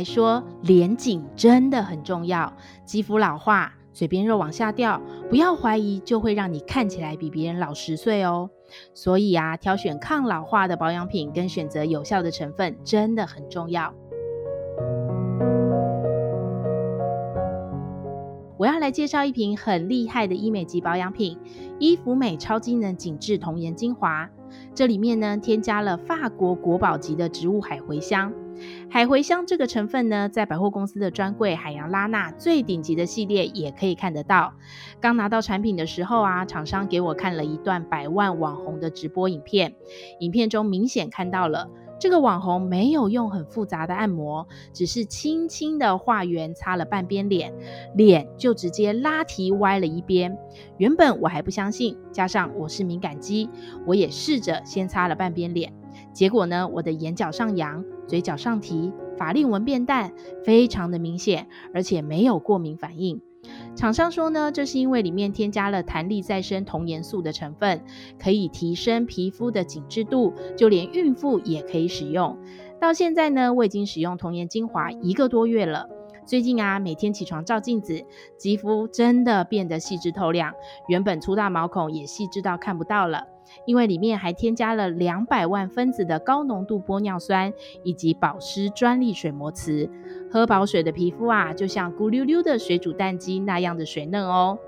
来说，脸紧真的很重要。肌肤老化，嘴边肉往下掉，不要怀疑，就会让你看起来比别人老十岁哦。所以啊，挑选抗老化的保养品跟选择有效的成分真的很重要。我要来介绍一瓶很厉害的医美级保养品——伊芙美超机能紧致童颜精华。这里面呢，添加了法国国宝级的植物海茴香。海茴香这个成分呢，在百货公司的专柜海洋拉娜最顶级的系列也可以看得到。刚拿到产品的时候啊，厂商给我看了一段百万网红的直播影片，影片中明显看到了。这个网红没有用很复杂的按摩，只是轻轻的画圆，擦了半边脸，脸就直接拉提歪了一边。原本我还不相信，加上我是敏感肌，我也试着先擦了半边脸。结果呢，我的眼角上扬，嘴角上提，法令纹变淡，非常的明显，而且没有过敏反应。厂商说呢，这是因为里面添加了弹力再生童颜素的成分，可以提升皮肤的紧致度，就连孕妇也可以使用。到现在呢，我已经使用童颜精华一个多月了。最近啊，每天起床照镜子，肌肤真的变得细致透亮，原本粗大毛孔也细致到看不到了。因为里面还添加了两百万分子的高浓度玻尿酸，以及保湿专利水膜瓷，喝饱水的皮肤啊，就像咕溜溜的水煮蛋鸡那样的水嫩哦。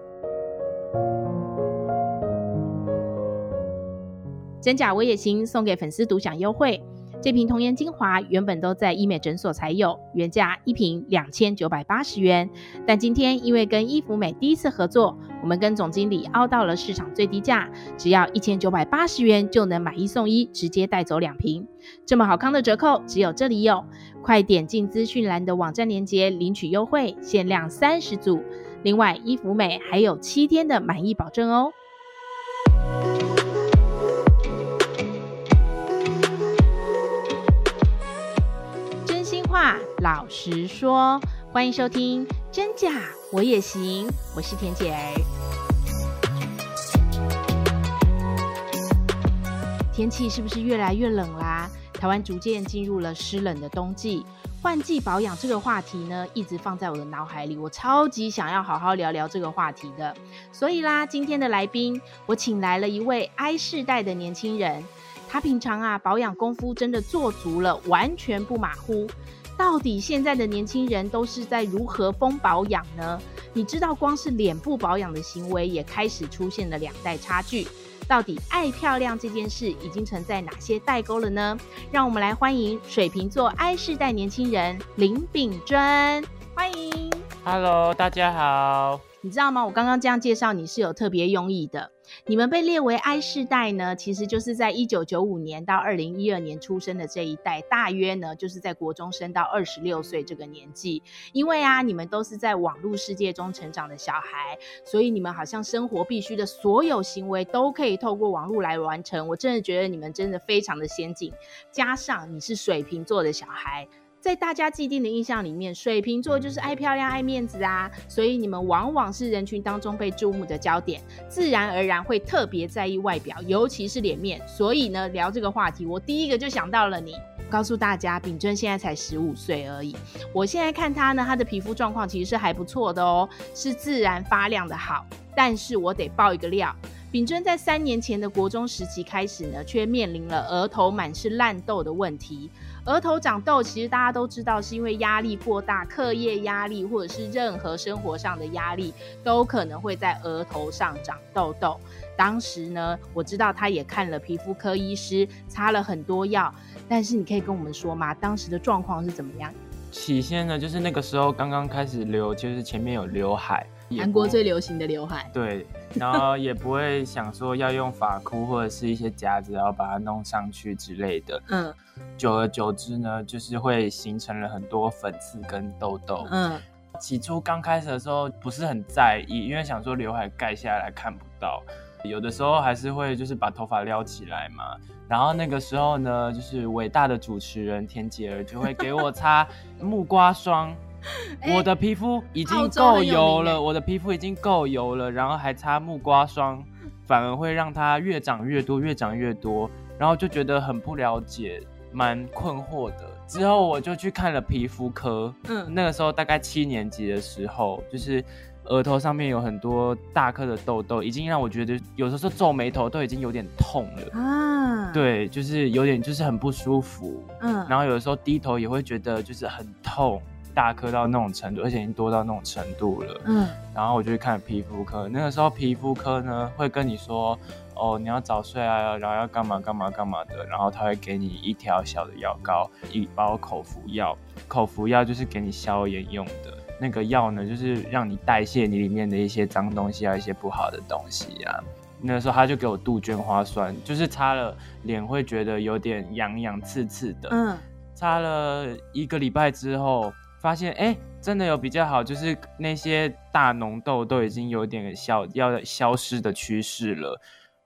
真假我也行，送给粉丝独享优惠。这瓶童颜精华原本都在医美诊所才有，原价一瓶两千九百八十元。但今天因为跟伊芙美第一次合作，我们跟总经理凹到了市场最低价，只要一千九百八十元就能买一送一，直接带走两瓶。这么好康的折扣，只有这里有，快点进资讯栏的网站链接领取优惠，限量三十组。另外，伊芙美还有七天的满意保证哦。老实说，欢迎收听《真假我也行》，我是田姐儿。天气是不是越来越冷啦？台湾逐渐进入了湿冷的冬季，换季保养这个话题呢，一直放在我的脑海里，我超级想要好好聊聊这个话题的。所以啦，今天的来宾，我请来了一位 I 世代的年轻人，他平常啊保养功夫真的做足了，完全不马虎。到底现在的年轻人都是在如何疯保养呢？你知道，光是脸部保养的行为也开始出现了两代差距。到底爱漂亮这件事已经存在哪些代沟了呢？让我们来欢迎水瓶座 I 世代年轻人林秉尊，欢迎。Hello，大家好。你知道吗？我刚刚这样介绍你是有特别用意的。你们被列为 I 世代呢，其实就是在一九九五年到二零一二年出生的这一代，大约呢就是在国中生到二十六岁这个年纪。因为啊，你们都是在网络世界中成长的小孩，所以你们好像生活必须的所有行为都可以透过网络来完成。我真的觉得你们真的非常的先进，加上你是水瓶座的小孩。在大家既定的印象里面，水瓶座就是爱漂亮、爱面子啊，所以你们往往是人群当中被注目的焦点，自然而然会特别在意外表，尤其是脸面。所以呢，聊这个话题，我第一个就想到了你。告诉大家，秉尊现在才十五岁而已。我现在看他呢，他的皮肤状况其实是还不错的哦，是自然发亮的好。但是我得爆一个料，秉尊在三年前的国中时期开始呢，却面临了额头满是烂痘的问题。额头长痘，其实大家都知道，是因为压力过大，课业压力或者是任何生活上的压力，都可能会在额头上长痘痘。当时呢，我知道他也看了皮肤科医师，擦了很多药，但是你可以跟我们说吗？当时的状况是怎么样？起先呢，就是那个时候刚刚开始留，就是前面有刘海，韩国最流行的刘海，对。然后也不会想说要用发箍或者是一些夹子，然后把它弄上去之类的。嗯，久而久之呢，就是会形成了很多粉刺跟痘痘。嗯，起初刚开始的时候不是很在意，因为想说刘海盖下来看不到，有的时候还是会就是把头发撩起来嘛。然后那个时候呢，就是伟大的主持人田姐儿就会给我擦 木瓜霜。我的皮肤已经够油了，我的皮肤已经够油了，然后还擦木瓜霜，反而会让它越长越多，越长越多，然后就觉得很不了解，蛮困惑的。之后我就去看了皮肤科，嗯，那个时候大概七年级的时候，就是额头上面有很多大颗的痘痘，已经让我觉得有的时候皱眉头都已经有点痛了。啊，对，就是有点就是很不舒服，嗯，然后有的时候低头也会觉得就是很痛。大颗到那种程度，而且已经多到那种程度了。嗯，然后我就去看皮肤科。那个时候皮肤科呢会跟你说，哦，你要早睡啊，然后要干嘛干嘛干嘛的。然后他会给你一条小的药膏，一包口服药。口服药就是给你消炎用的。那个药呢，就是让你代谢你里面的一些脏东西啊，一些不好的东西啊。那个时候他就给我杜鹃花酸，就是擦了脸会觉得有点痒痒刺刺的。嗯，擦了一个礼拜之后。发现哎，真的有比较好，就是那些大脓痘都已经有点消要消失的趋势了。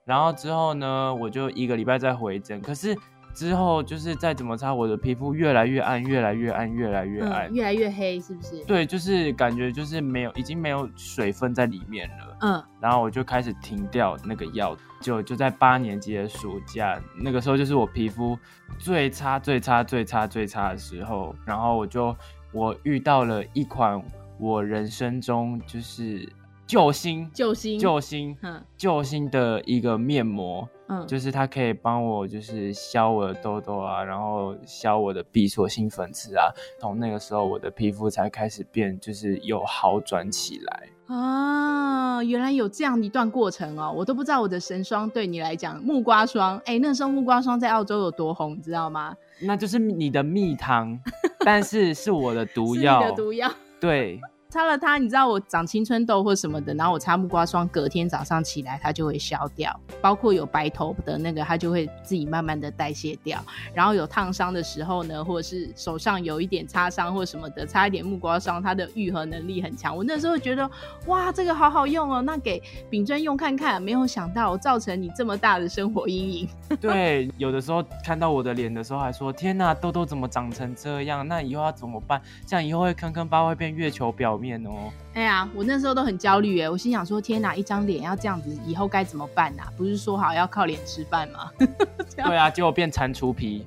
然后之后呢，我就一个礼拜再回诊，可是之后就是再怎么擦，我的皮肤越来越暗，越来越暗，越来越暗，嗯，越来越黑，是不是？对，就是感觉就是没有，已经没有水分在里面了。嗯，然后我就开始停掉那个药，就就在八年级的暑假，那个时候就是我皮肤最差、最差、最差、最差的时候，然后我就。我遇到了一款我人生中就是救星、救星、救星、救星的一个面膜，嗯，就是它可以帮我就是消我的痘痘啊，然后消我的闭锁性粉刺啊。从那个时候，我的皮肤才开始变，就是有好转起来啊。原来有这样一段过程哦，我都不知道我的神霜对你来讲，木瓜霜，哎，那时候木瓜霜在澳洲有多红，你知道吗？那就是你的蜜糖，但是是我的毒 药。你的毒药，对。擦了它，你知道我长青春痘或什么的，然后我擦木瓜霜，隔天早上起来它就会消掉。包括有白头的那个，它就会自己慢慢的代谢掉。然后有烫伤的时候呢，或者是手上有一点擦伤或什么的，擦一点木瓜霜，它的愈合能力很强。我那时候觉得，哇，这个好好用哦，那给丙尊用看看。没有想到造成你这么大的生活阴影。对，有的时候看到我的脸的时候，还说天哪，痘痘怎么长成这样？那以后要怎么办？这样以后会坑坑巴会变月球表面哦，哎呀，我那时候都很焦虑哎，我心想说，天哪，一张脸要这样子，以后该怎么办呐？不是说好要靠脸吃饭吗？对啊，结果变蟾蜍皮。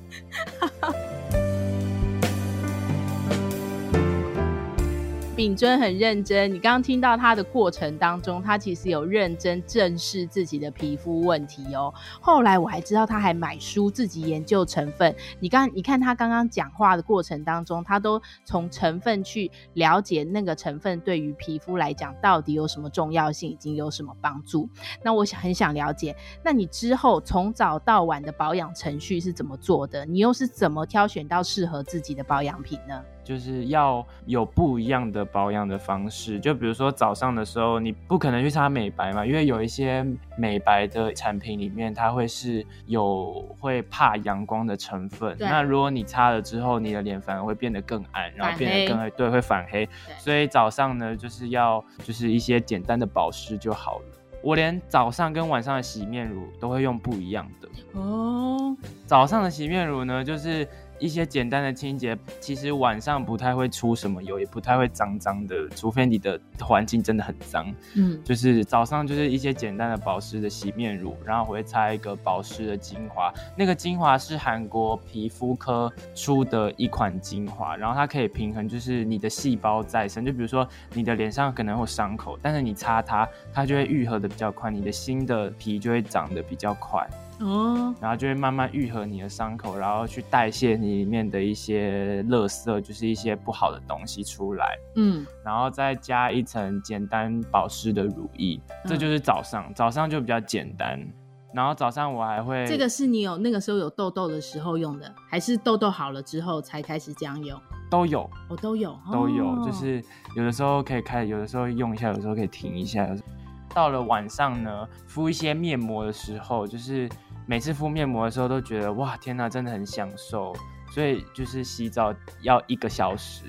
秉尊很认真，你刚刚听到他的过程当中，他其实有认真正视自己的皮肤问题哦。后来我还知道他还买书自己研究成分。你刚你看他刚刚讲话的过程当中，他都从成分去了解那个成分对于皮肤来讲到底有什么重要性，已经有什么帮助。那我想很想了解，那你之后从早到晚的保养程序是怎么做的？你又是怎么挑选到适合自己的保养品呢？就是要有不一样的保养的方式，就比如说早上的时候，你不可能去擦美白嘛，因为有一些美白的产品里面，它会是有会怕阳光的成分。那如果你擦了之后，你的脸反而会变得更暗，然后变得更黑，对，会反黑。所以早上呢，就是要就是一些简单的保湿就好了。我连早上跟晚上的洗面乳都会用不一样的哦。早上的洗面乳呢，就是。一些简单的清洁，其实晚上不太会出什么油，也不太会脏脏的，除非你的环境真的很脏。嗯，就是早上就是一些简单的保湿的洗面乳，然后我会擦一个保湿的精华。那个精华是韩国皮肤科出的一款精华，然后它可以平衡就是你的细胞再生。就比如说你的脸上可能会有伤口，但是你擦它，它就会愈合的比较快，你的新的皮就会长得比较快。哦，然后就会慢慢愈合你的伤口，然后去代谢你里面的一些垃圾，就是一些不好的东西出来。嗯，然后再加一层简单保湿的乳液，这就是早上，嗯、早上就比较简单。然后早上我还会，这个是你有那个时候有痘痘的时候用的，还是痘痘好了之后才开始这样用？都有，我、哦、都有，都有，哦、就是有的时候可以开，有的时候用一下，有的时候可以停一下。到了晚上呢，敷一些面膜的时候，就是。每次敷面膜的时候都觉得哇天哪，真的很享受，所以就是洗澡要一个小时，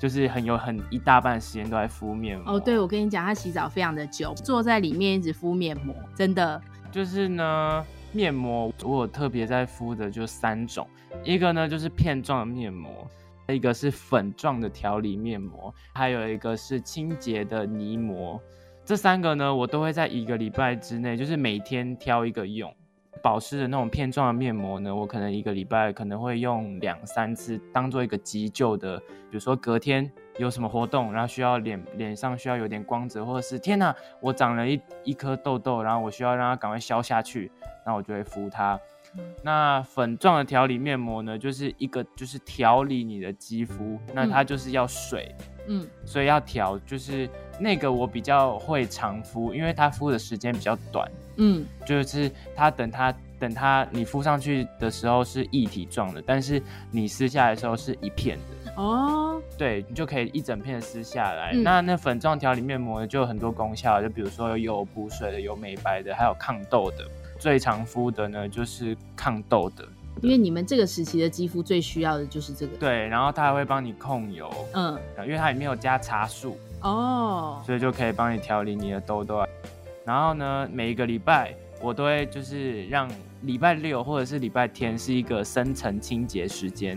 就是很有很一大半时间都在敷面膜。哦，对，我跟你讲，他洗澡非常的久，坐在里面一直敷面膜，真的。就是呢，面膜我有特别在敷的就三种，一个呢就是片状的面膜，一个是粉状的调理面膜，还有一个是清洁的泥膜。这三个呢，我都会在一个礼拜之内，就是每天挑一个用。保湿的那种片状的面膜呢，我可能一个礼拜可能会用两三次，当做一个急救的，比如说隔天有什么活动，然后需要脸脸上需要有点光泽，或者是天哪，我长了一一颗痘痘，然后我需要让它赶快消下去，那我就会敷它。那粉状的调理面膜呢，就是一个就是调理你的肌肤，那它就是要水，嗯，所以要调，就是那个我比较会常敷，因为它敷的时间比较短，嗯，就是它等它等它你敷上去的时候是液体状的，但是你撕下来的时候是一片的，哦，对，你就可以一整片撕下来。嗯、那那粉状调理面膜呢，就有很多功效，就比如说有补水的，有美白的，还有抗痘的。最常敷的呢，就是抗痘的，因为你们这个时期的肌肤最需要的就是这个。对，然后它还会帮你控油，嗯，因为它里面有加茶树，哦，所以就可以帮你调理你的痘痘。然后呢，每一个礼拜我都会就是让礼拜六或者是礼拜天是一个深层清洁时间，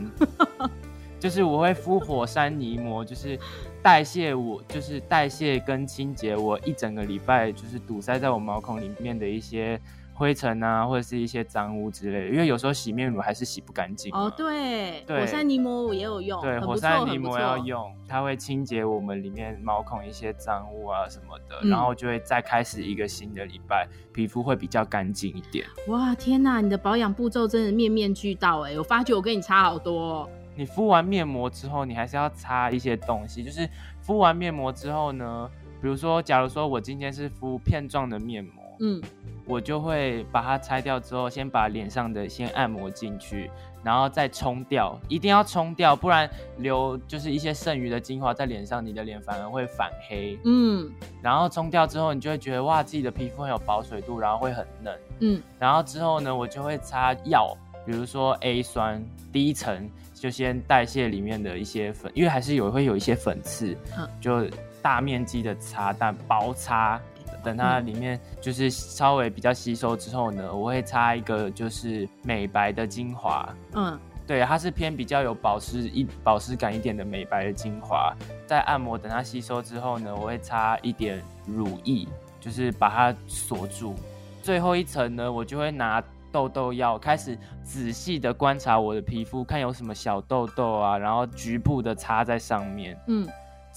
就是我会敷火山泥膜，就是代谢我就是代谢跟清洁我一整个礼拜就是堵塞在我毛孔里面的一些。灰尘啊，或者是一些脏污之类的，因为有时候洗面乳还是洗不干净。哦，对，对，火山泥膜我也有用。对，火山泥膜要用，它会清洁我们里面毛孔一些脏污啊什么的，嗯、然后就会再开始一个新的礼拜，皮肤会比较干净一点。哇，天哪，你的保养步骤真的面面俱到哎！我发觉我跟你差好多哦。你敷完面膜之后，你还是要擦一些东西，就是敷完面膜之后呢，比如说，假如说我今天是敷片状的面膜。嗯，我就会把它拆掉之后，先把脸上的先按摩进去，然后再冲掉，一定要冲掉，不然留就是一些剩余的精华在脸上，你的脸反而会反黑。嗯，然后冲掉之后，你就会觉得哇，自己的皮肤很有保水度，然后会很嫩。嗯，然后之后呢，我就会擦药，比如说 A 酸，第一层就先代谢里面的一些粉，因为还是有会有一些粉刺，就大面积的擦，但薄擦。等它里面就是稍微比较吸收之后呢，我会擦一个就是美白的精华。嗯，对，它是偏比较有保湿一保湿感一点的美白的精华。在按摩等它吸收之后呢，我会擦一点乳液，就是把它锁住。最后一层呢，我就会拿痘痘药开始仔细的观察我的皮肤，看有什么小痘痘啊，然后局部的擦在上面。嗯。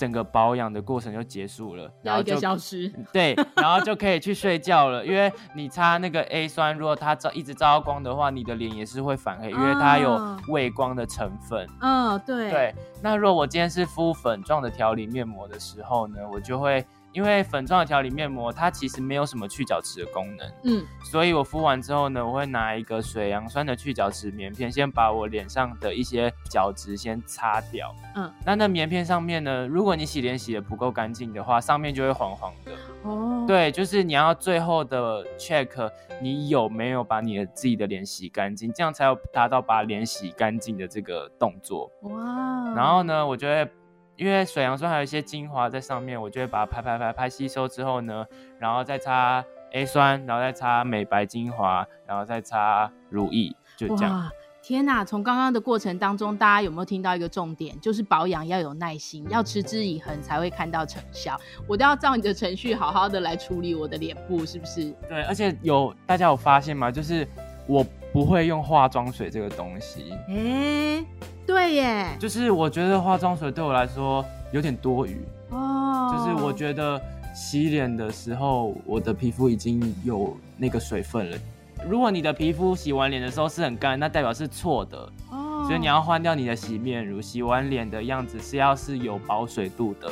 整个保养的过程就结束了，然后就消失，对，然后就可以去睡觉了。因为你擦那个 A 酸，如果它照一直照到光的话，你的脸也是会反黑，因为它有畏光的成分。嗯，对。对，那如果我今天是敷粉状的调理面膜的时候呢，我就会。因为粉状的调理面膜，它其实没有什么去角质的功能，嗯，所以我敷完之后呢，我会拿一个水杨酸的去角质棉片，先把我脸上的一些角质先擦掉，嗯，那那棉片上面呢，如果你洗脸洗的不够干净的话，上面就会黄黄的，哦，对，就是你要最后的 check 你有没有把你的自己的脸洗干净，这样才有达到把脸洗干净的这个动作，哇，然后呢，我就会。因为水杨酸还有一些精华在上面，我就会把它拍拍拍拍吸收之后呢，然后再擦 A 酸，然后再擦美白精华，然后再擦乳液，就这样。哇，天哪！从刚刚的过程当中，大家有没有听到一个重点？就是保养要有耐心，要持之以恒才会看到成效。我都要照你的程序，好好的来处理我的脸部，是不是？对，而且有大家有发现吗？就是我不会用化妆水这个东西。欸对耶，就是我觉得化妆水对我来说有点多余哦。就是我觉得洗脸的时候，我的皮肤已经有那个水分了。如果你的皮肤洗完脸的时候是很干，那代表是错的哦。所以你要换掉你的洗面乳，洗完脸的样子是要是有保水度的。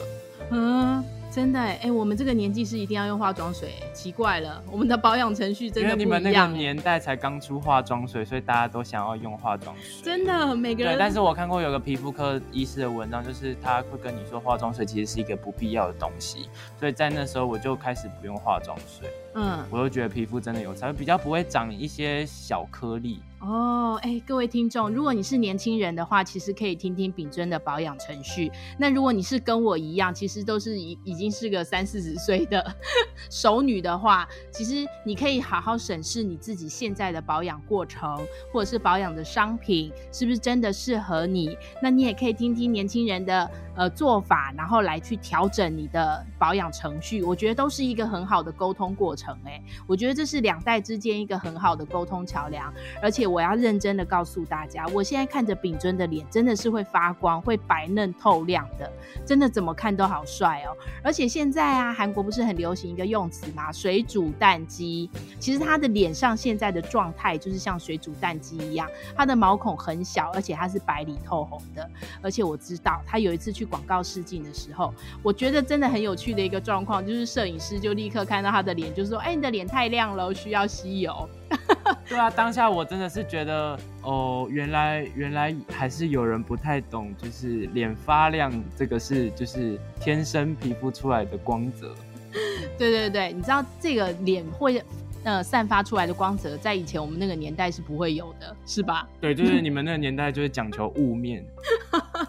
嗯。真的哎、欸，我们这个年纪是一定要用化妆水，奇怪了，我们的保养程序真的不一样。因为你们那个年代才刚出化妆水，所以大家都想要用化妆水。真的，每个人。对，但是我看过有个皮肤科医师的文章，就是他会跟你说，化妆水其实是一个不必要的东西，所以在那时候我就开始不用化妆水。嗯，我就觉得皮肤真的有才，比较不会长一些小颗粒。哦，哎、各位听众，如果你是年轻人的话，其实可以听听秉尊的保养程序。那如果你是跟我一样，其实都是已已经是个三四十岁的 熟女的话，其实你可以好好审视你自己现在的保养过程，或者是保养的商品是不是真的适合你。那你也可以听听年轻人的呃做法，然后来去调整你的保养程序。我觉得都是一个很好的沟通过程。程，哎，我觉得这是两代之间一个很好的沟通桥梁。而且我要认真的告诉大家，我现在看着秉尊的脸真的是会发光，会白嫩透亮的，真的怎么看都好帅哦。而且现在啊，韩国不是很流行一个用词吗？水煮蛋鸡。其实他的脸上现在的状态就是像水煮蛋鸡一样，他的毛孔很小，而且他是白里透红的。而且我知道他有一次去广告试镜的时候，我觉得真的很有趣的一个状况，就是摄影师就立刻看到他的脸，就说：“哎，你的脸太亮了，需要吸油。” 对啊，当下我真的是觉得，哦，原来原来还是有人不太懂，就是脸发亮这个是就是天生皮肤出来的光泽。对对对，你知道这个脸会。呃，散发出来的光泽，在以前我们那个年代是不会有的，是吧？对，就是你们那个年代就是讲求雾面，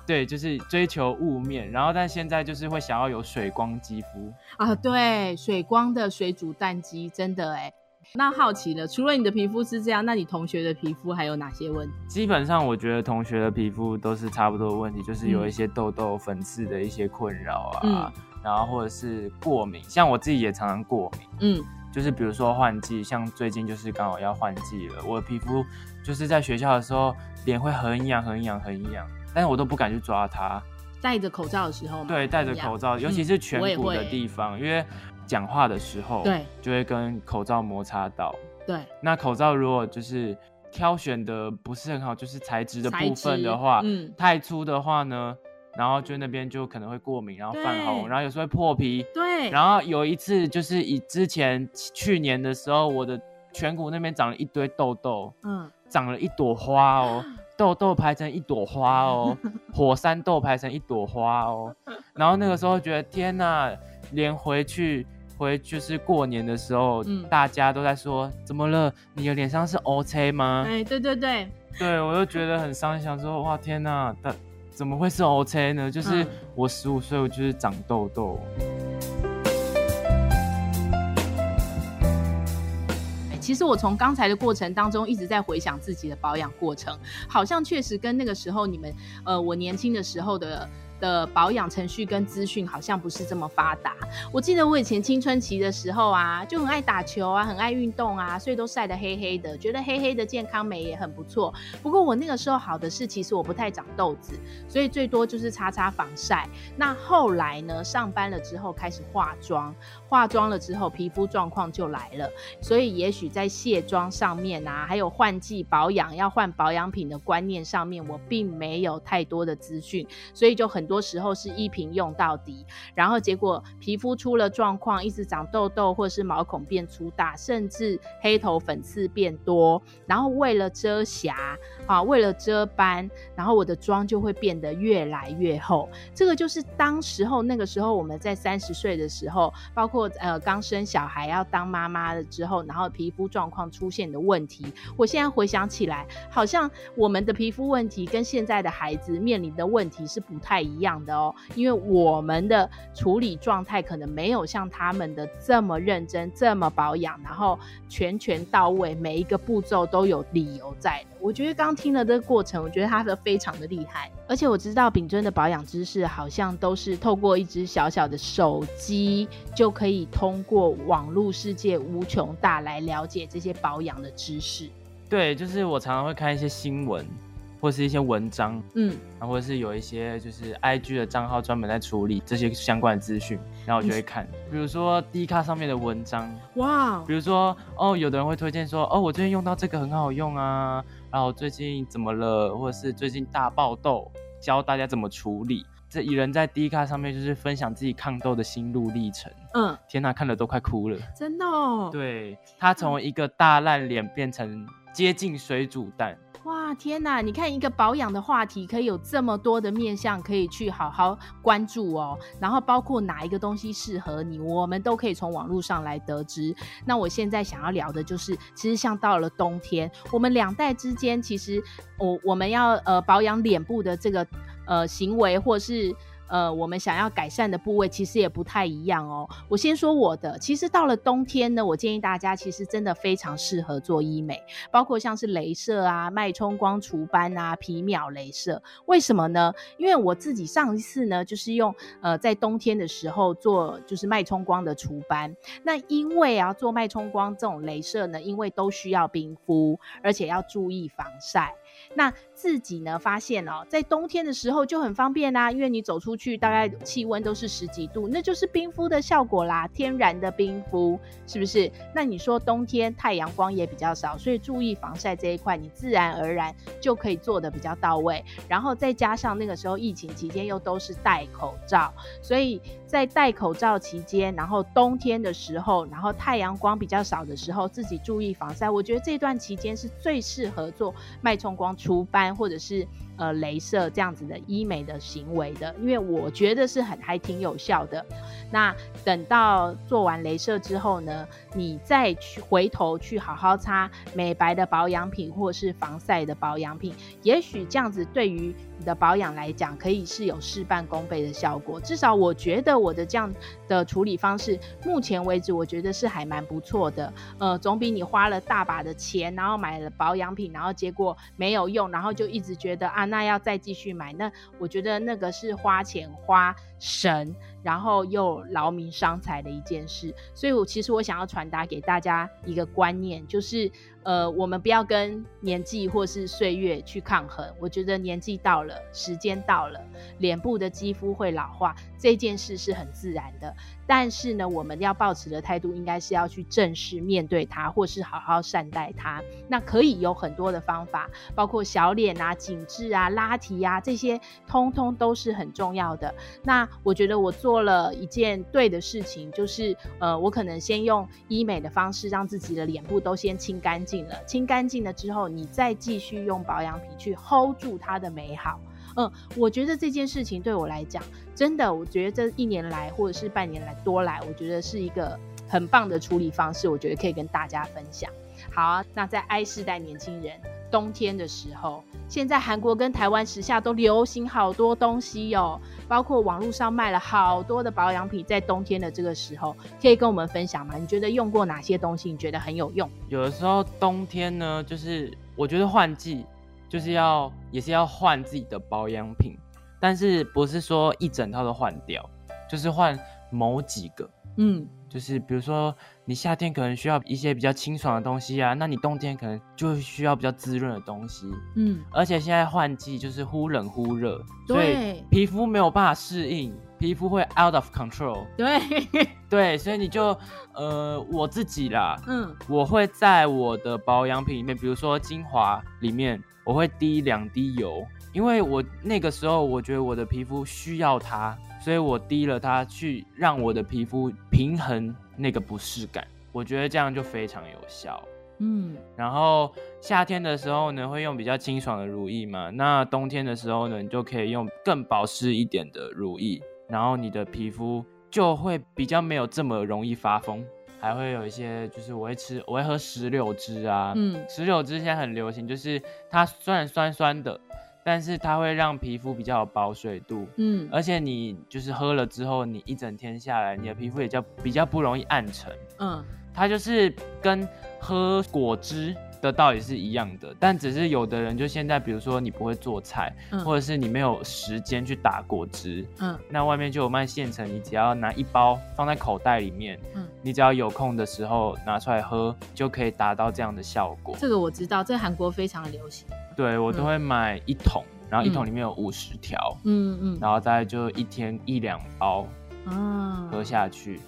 对，就是追求雾面，然后但现在就是会想要有水光肌肤啊，对，水光的水煮蛋肌，真的哎。那好奇了，除了你的皮肤是这样，那你同学的皮肤还有哪些问题？基本上我觉得同学的皮肤都是差不多的问题，就是有一些痘痘、粉刺的一些困扰啊，嗯、然后或者是过敏，像我自己也常常过敏，嗯。就是比如说换季，像最近就是刚好要换季了，我的皮肤就是在学校的时候脸会很痒、很痒、很痒，但是我都不敢去抓它。戴着口罩的时候吗？对，戴着口罩，尤其是颧骨的地方，因为讲话的时候，对，就会跟口罩摩擦到。对，那口罩如果就是挑选的不是很好，就是材质的部分的话，嗯，太粗的话呢？然后就那边就可能会过敏，然后泛红，然后有时候会破皮。对。然后有一次就是以之前去年的时候，我的颧骨那边长了一堆痘痘，嗯，长了一朵花哦，痘痘排成一朵花哦，火山痘排成一朵花哦。然后那个时候觉得天哪，连回去回就是过年的时候，嗯，大家都在说怎么了？你的脸上是 OK 吗？哎，对对对。对，我就觉得很伤心，想说哇天哪，但。怎么会是 OK 呢？就是我十五岁，我就是长痘痘。其实我从刚才的过程当中一直在回想自己的保养过程，好像确实跟那个时候你们，呃，我年轻的时候的。的保养程序跟资讯好像不是这么发达。我记得我以前青春期的时候啊，就很爱打球啊，很爱运动啊，所以都晒得黑黑的，觉得黑黑的健康美也很不错。不过我那个时候好的是，其实我不太长痘子，所以最多就是擦擦防晒。那后来呢，上班了之后开始化妆，化妆了之后皮肤状况就来了。所以也许在卸妆上面啊，还有换季保养要换保养品的观念上面，我并没有太多的资讯，所以就很。多时候是一瓶用到底，然后结果皮肤出了状况，一直长痘痘，或是毛孔变粗大，甚至黑头粉刺变多，然后为了遮瑕啊，为了遮斑，然后我的妆就会变得越来越厚。这个就是当时候那个时候我们在三十岁的时候，包括呃刚生小孩要当妈妈了之后，然后皮肤状况出现的问题。我现在回想起来，好像我们的皮肤问题跟现在的孩子面临的问题是不太一样。的哦，因为我们的处理状态可能没有像他们的这么认真，这么保养，然后全权到位，每一个步骤都有理由在的。我觉得刚听了这个过程，我觉得他的非常的厉害，而且我知道秉尊的保养知识好像都是透过一只小小的手机就可以通过网络世界无穷大来了解这些保养的知识。对，就是我常常会看一些新闻。或是一些文章，嗯，然后或者是有一些就是 IG 的账号专门在处理这些相关的资讯，然后我就会看，比如说 D 卡上面的文章，哇，比如说哦，有的人会推荐说，哦，我最近用到这个很好用啊，然后最近怎么了，或者是最近大爆痘，教大家怎么处理。这蚁人在 D 卡上面就是分享自己抗痘的心路历程，嗯，天哪，看了都快哭了，真的哦，对，他从一个大烂脸变成接近水煮蛋。哇，天哪！你看一个保养的话题，可以有这么多的面向可以去好好关注哦。然后包括哪一个东西适合你，我们都可以从网络上来得知。那我现在想要聊的就是，其实像到了冬天，我们两代之间，其实我我们要呃保养脸部的这个呃行为，或是。呃，我们想要改善的部位其实也不太一样哦。我先说我的，其实到了冬天呢，我建议大家其实真的非常适合做医美，包括像是镭射啊、脉冲光除斑啊、皮秒镭射。为什么呢？因为我自己上一次呢，就是用呃在冬天的时候做就是脉冲光的除斑。那因为啊做脉冲光这种镭射呢，因为都需要冰敷，而且要注意防晒。那自己呢发现哦，在冬天的时候就很方便啦，因为你走出去大概气温都是十几度，那就是冰敷的效果啦，天然的冰敷，是不是？那你说冬天太阳光也比较少，所以注意防晒这一块，你自然而然就可以做得比较到位。然后再加上那个时候疫情期间又都是戴口罩，所以在戴口罩期间，然后冬天的时候，然后太阳光比较少的时候，自己注意防晒。我觉得这段期间是最适合做脉冲光除斑或者是呃镭射这样子的医美的行为的，因为我觉得是很还挺有效的。那等到做完镭射之后呢，你再去回头去好好擦美白的保养品或是防晒的保养品，也许这样子对于你的保养来讲，可以是有事半功倍的效果。至少我觉得我的这样的处理方式，目前为止我觉得是还蛮不错的。呃，总比你花了大把的钱，然后买了保养品，然后结果没有用，然后就一直觉得啊，那要再继续买，那我觉得那个是花钱花神。然后又劳民伤财的一件事，所以我其实我想要传达给大家一个观念，就是。呃，我们不要跟年纪或是岁月去抗衡。我觉得年纪到了，时间到了，脸部的肌肤会老化，这件事是很自然的。但是呢，我们要抱持的态度应该是要去正视面对它，或是好好善待它。那可以有很多的方法，包括小脸啊、紧致啊、拉提啊，这些通通都是很重要的。那我觉得我做了一件对的事情，就是呃，我可能先用医美的方式，让自己的脸部都先清干净。了，清干净了之后，你再继续用保养品去 hold 住它的美好。嗯，我觉得这件事情对我来讲，真的，我觉得这一年来或者是半年来多来，我觉得是一个很棒的处理方式。我觉得可以跟大家分享。好啊，那在 I 世代年轻人冬天的时候，现在韩国跟台湾时下都流行好多东西哦，包括网络上卖了好多的保养品，在冬天的这个时候，可以跟我们分享吗？你觉得用过哪些东西？你觉得很有用？有的时候冬天呢，就是我觉得换季就是要也是要换自己的保养品，但是不是说一整套都换掉，就是换某几个，嗯。就是比如说，你夏天可能需要一些比较清爽的东西啊，那你冬天可能就需要比较滋润的东西。嗯，而且现在换季就是忽冷忽热，所以皮肤没有办法适应，皮肤会 out of control。对，对，所以你就呃，我自己啦，嗯，我会在我的保养品里面，比如说精华里面，我会滴两滴油，因为我那个时候我觉得我的皮肤需要它。所以我滴了它，去让我的皮肤平衡那个不适感，我觉得这样就非常有效。嗯，然后夏天的时候呢，会用比较清爽的乳液嘛，那冬天的时候呢，你就可以用更保湿一点的乳液，然后你的皮肤就会比较没有这么容易发疯。还会有一些，就是我会吃，我会喝石榴汁啊，嗯，石榴汁现在很流行，就是它虽然酸酸的。但是它会让皮肤比较有保水度，嗯，而且你就是喝了之后，你一整天下来，你的皮肤也较比较不容易暗沉，嗯，它就是跟喝果汁的道理是一样的，但只是有的人就现在，比如说你不会做菜，嗯，或者是你没有时间去打果汁，嗯，那外面就有卖现成，你只要拿一包放在口袋里面，嗯，你只要有空的时候拿出来喝，就可以达到这样的效果。这个我知道，在韩国非常的流行。对，我都会买一桶，嗯、然后一桶里面有五十条，嗯嗯，然后大概就一天一两包，啊，喝下去。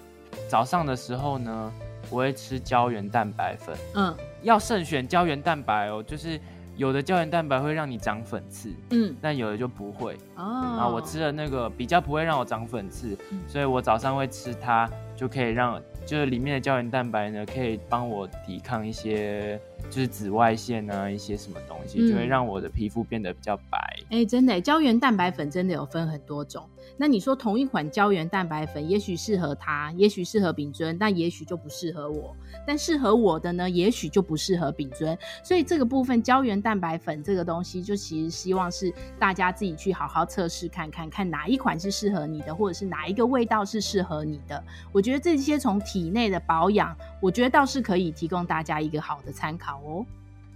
早上的时候呢，我会吃胶原蛋白粉，嗯，要慎选胶原蛋白哦，就是有的胶原蛋白会让你长粉刺，嗯，但有的就不会，哦，然后我吃了那个比较不会让我长粉刺，嗯、所以我早上会吃它，就可以让。就是里面的胶原蛋白呢，可以帮我抵抗一些就是紫外线啊，一些什么东西，嗯、就会让我的皮肤变得比较白。哎、欸，真的，胶原蛋白粉真的有分很多种。那你说同一款胶原蛋白粉，也许适合他，也许适合丙尊，但也许就不适合我。但适合我的呢，也许就不适合丙尊。所以这个部分胶原蛋白粉这个东西，就其实希望是大家自己去好好测试看看，看哪一款是适合你的，或者是哪一个味道是适合你的。我觉得这些从体内的保养，我觉得倒是可以提供大家一个好的参考哦。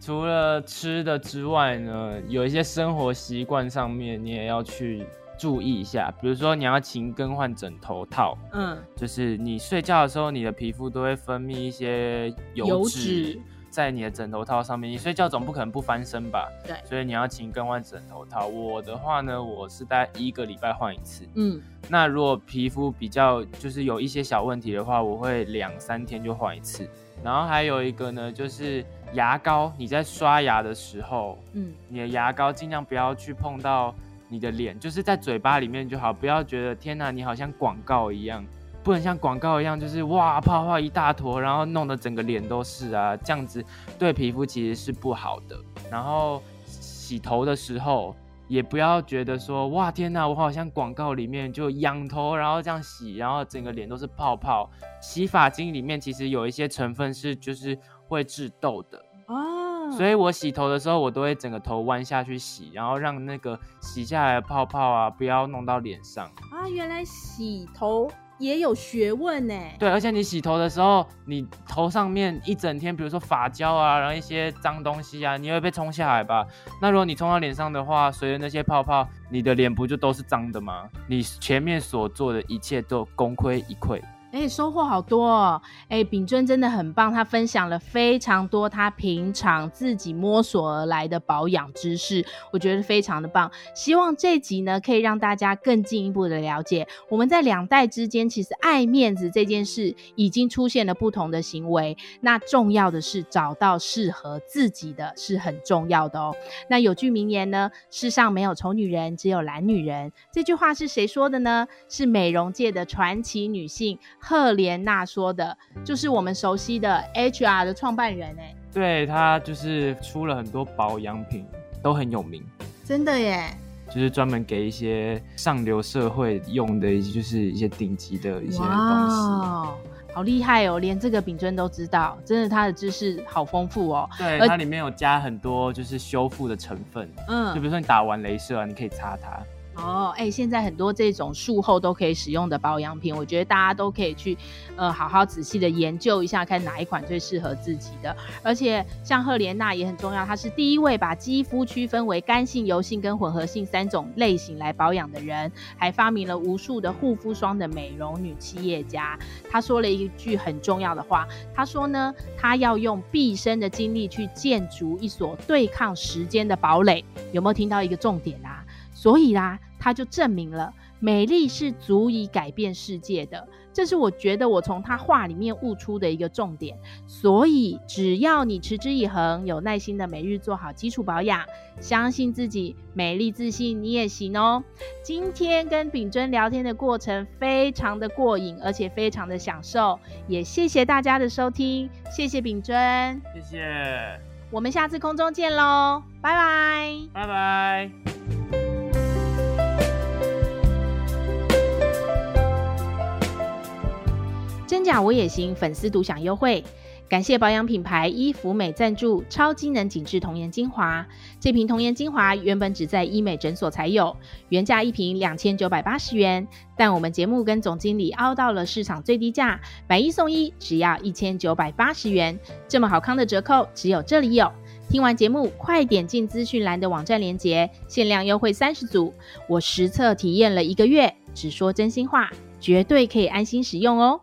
除了吃的之外呢，有一些生活习惯上面你也要去注意一下，比如说你要勤更换枕头套，嗯，就是你睡觉的时候，你的皮肤都会分泌一些油脂在你的枕头套上面。你睡觉总不可能不翻身吧？对，所以你要勤更换枕头套。我的话呢，我是大概一个礼拜换一次，嗯，那如果皮肤比较就是有一些小问题的话，我会两三天就换一次。然后还有一个呢，就是牙膏，你在刷牙的时候，嗯，你的牙膏尽量不要去碰到。你的脸就是在嘴巴里面就好，不要觉得天哪，你好像广告一样，不能像广告一样，就是哇泡泡一大坨，然后弄得整个脸都是啊，这样子对皮肤其实是不好的。然后洗头的时候也不要觉得说哇天哪，我好像广告里面就仰头，然后这样洗，然后整个脸都是泡泡。洗发精里面其实有一些成分是就是会致痘的。所以我洗头的时候，我都会整个头弯下去洗，然后让那个洗下来的泡泡啊，不要弄到脸上啊。原来洗头也有学问呢。对，而且你洗头的时候，你头上面一整天，比如说发胶啊，然后一些脏东西啊，你会被冲下来吧？那如果你冲到脸上的话，随着那些泡泡，你的脸不就都是脏的吗？你前面所做的一切都功亏一篑。哎，收获好多哦！哎，秉尊真的很棒，他分享了非常多他平常自己摸索而来的保养知识，我觉得非常的棒。希望这集呢可以让大家更进一步的了解，我们在两代之间其实爱面子这件事已经出现了不同的行为。那重要的是找到适合自己的是很重要的哦。那有句名言呢，世上没有丑女人，只有懒女人。这句话是谁说的呢？是美容界的传奇女性。赫莲娜说的，就是我们熟悉的 HR 的创办人哎，对，他就是出了很多保养品，都很有名，真的耶，就是专门给一些上流社会用的，就是一些顶级的一些东西，好厉害哦，连这个秉尊都知道，真的他的知识好丰富哦。对，它里面有加很多就是修复的成分，嗯，就比如说你打完镭射啊，你可以擦它。哦，哎、现在很多这种术后都可以使用的保养品，我觉得大家都可以去，呃，好好仔细的研究一下，看哪一款最适合自己的。而且像赫莲娜也很重要，她是第一位把肌肤区分为干性、油性跟混合性三种类型来保养的人，还发明了无数的护肤霜的美容女企业家。她说了一句很重要的话，她说呢，她要用毕生的精力去建筑一所对抗时间的堡垒。有没有听到一个重点啊？所以啦，他就证明了美丽是足以改变世界的，这是我觉得我从他话里面悟出的一个重点。所以只要你持之以恒，有耐心的每日做好基础保养，相信自己，美丽自信，你也行哦。今天跟秉尊聊天的过程非常的过瘾，而且非常的享受，也谢谢大家的收听，谢谢秉尊，谢谢，我们下次空中见喽，拜拜，拜拜。真假我也行，粉丝独享优惠，感谢保养品牌伊芙美赞助超机能紧致童颜精华。这瓶童颜精华原本只在医美诊所才有，原价一瓶两千九百八十元，但我们节目跟总经理凹到了市场最低价，买一送一，只要一千九百八十元。这么好康的折扣，只有这里有。听完节目，快点进资讯栏的网站链接，限量优惠三十组。我实测体验了一个月，只说真心话，绝对可以安心使用哦。